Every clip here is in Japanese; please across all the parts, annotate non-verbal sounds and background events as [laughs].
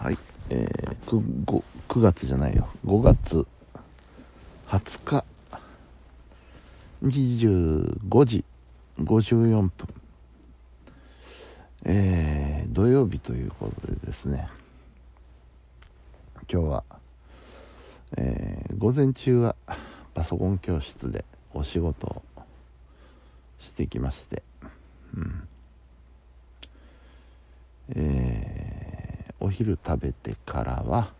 はい。えー、9, 5 9月じゃないよ。5月。20日。25時。54分。えー、土曜日ということでですね。今日は、えー、午前中はパソコン教室でお仕事をしてきまして。うん。えー、お昼食べてからは、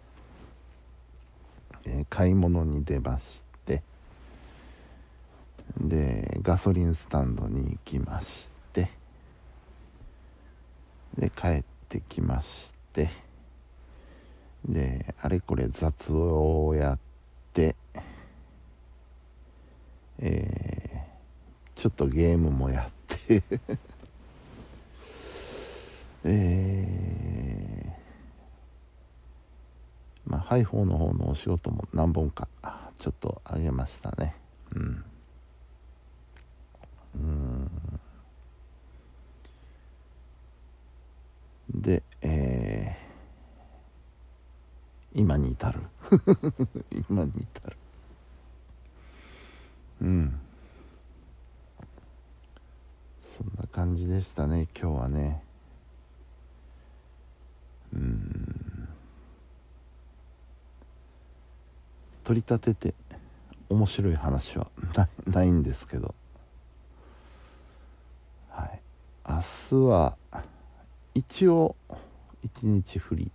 えー、買い物に出ましてでガソリンスタンドに行きましてで帰ってきましてであれこれ雑をやってえー、ちょっとゲームもやって [laughs] えー、まあハイフォーの方のお仕事も何本かちょっとあげましたね。うん。うん。でえー、今に至る。[laughs] 今に至る。うん。そんな感じでしたね今日はね。取り立てて面白い話はないんですけど。はい。明日は一応一日フリー。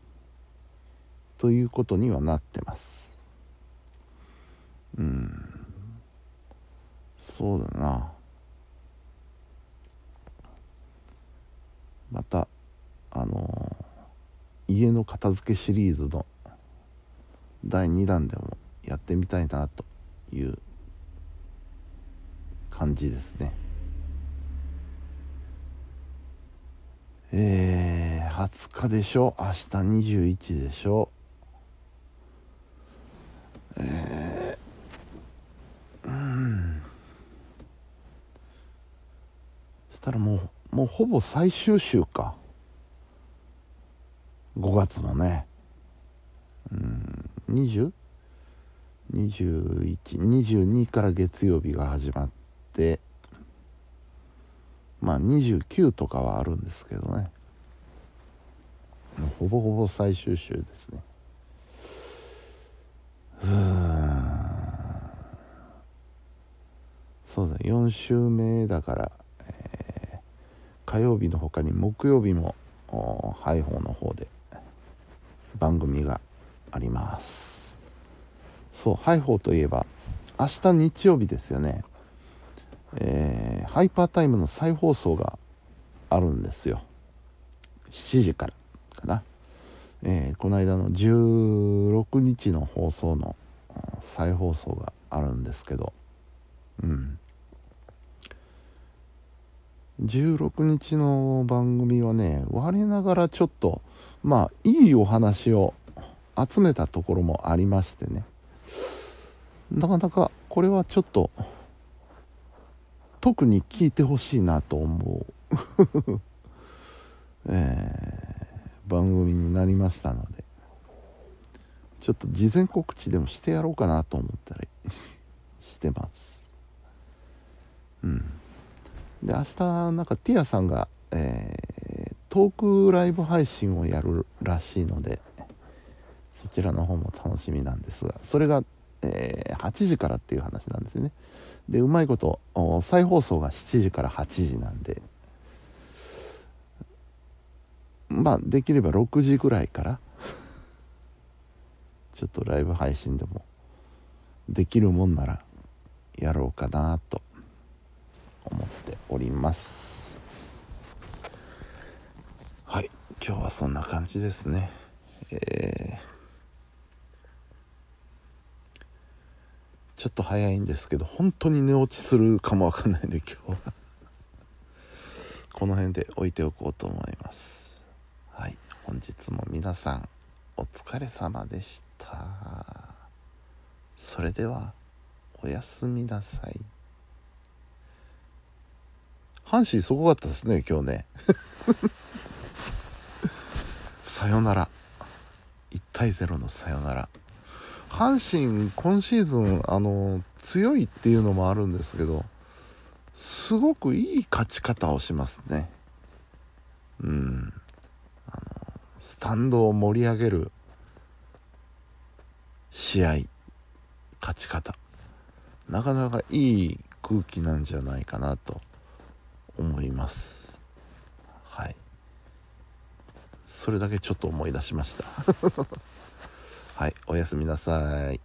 ということにはなってます。うん。そうだな。またあの家の片付けシリーズの第2弾でもやってみたいなという感じですね。えー、20日でしょ？明日21でしょ？え、うん。したらもうもうほぼ最終週か。5月のね。うん。20? 20?2122 から月曜日が始まってまあ29とかはあるんですけどね。ほぼほぼ最終週ですね。うん。そうだ4週目だから、えー、火曜日の他に木曜日もハイホーの方で番組があります。そうハイホーといえば明日日曜日ですよね。えー、ハイパータイムの再放送があるんですよ。7時からかな、えー、この間の16日の放送の再放送があるんですけど。うん。16日の番組はね我ながらちょっとまあいいお話を集めたところもありましてね。なかなかこれはちょっと特に聞いてほしいなと思う。[laughs] えー、番組になりましたので。ちょっと事前告知でもしてやろうかなと思ったり [laughs] してます。うん。で明日なんかティアさんが、えー、トークライブ配信をやるらしいので。そちらの方も楽しみなんです。がそれが、えー、8時からっていう話なんですね。でうまいこと再放送が7時から8時なんで。まあできれば6時ぐらいから [laughs] ちょっとライブ配信でもできるもんならやろうかなと思っております。はい今日はそんな感じですね。えーちょっと早いんですけど本当に寝落ちするかもわかんないんで今日はこの辺で置いておこうと思います。はい本日も皆さんお疲れ様でした。それではおやすみなさい。阪神すごかったですね今日ね。[laughs] さよなら。対0のサヨナラ阪神今シーズンあの強いっていうのもあるんですけどすごくいい勝ち方をしますね。うん。あのスタンドを盛り上げる試合勝ち方。なかなかいい空気なんじゃないかなと思います。はい。それだけちょっと思い出しました。[laughs] はいおやすみなさい。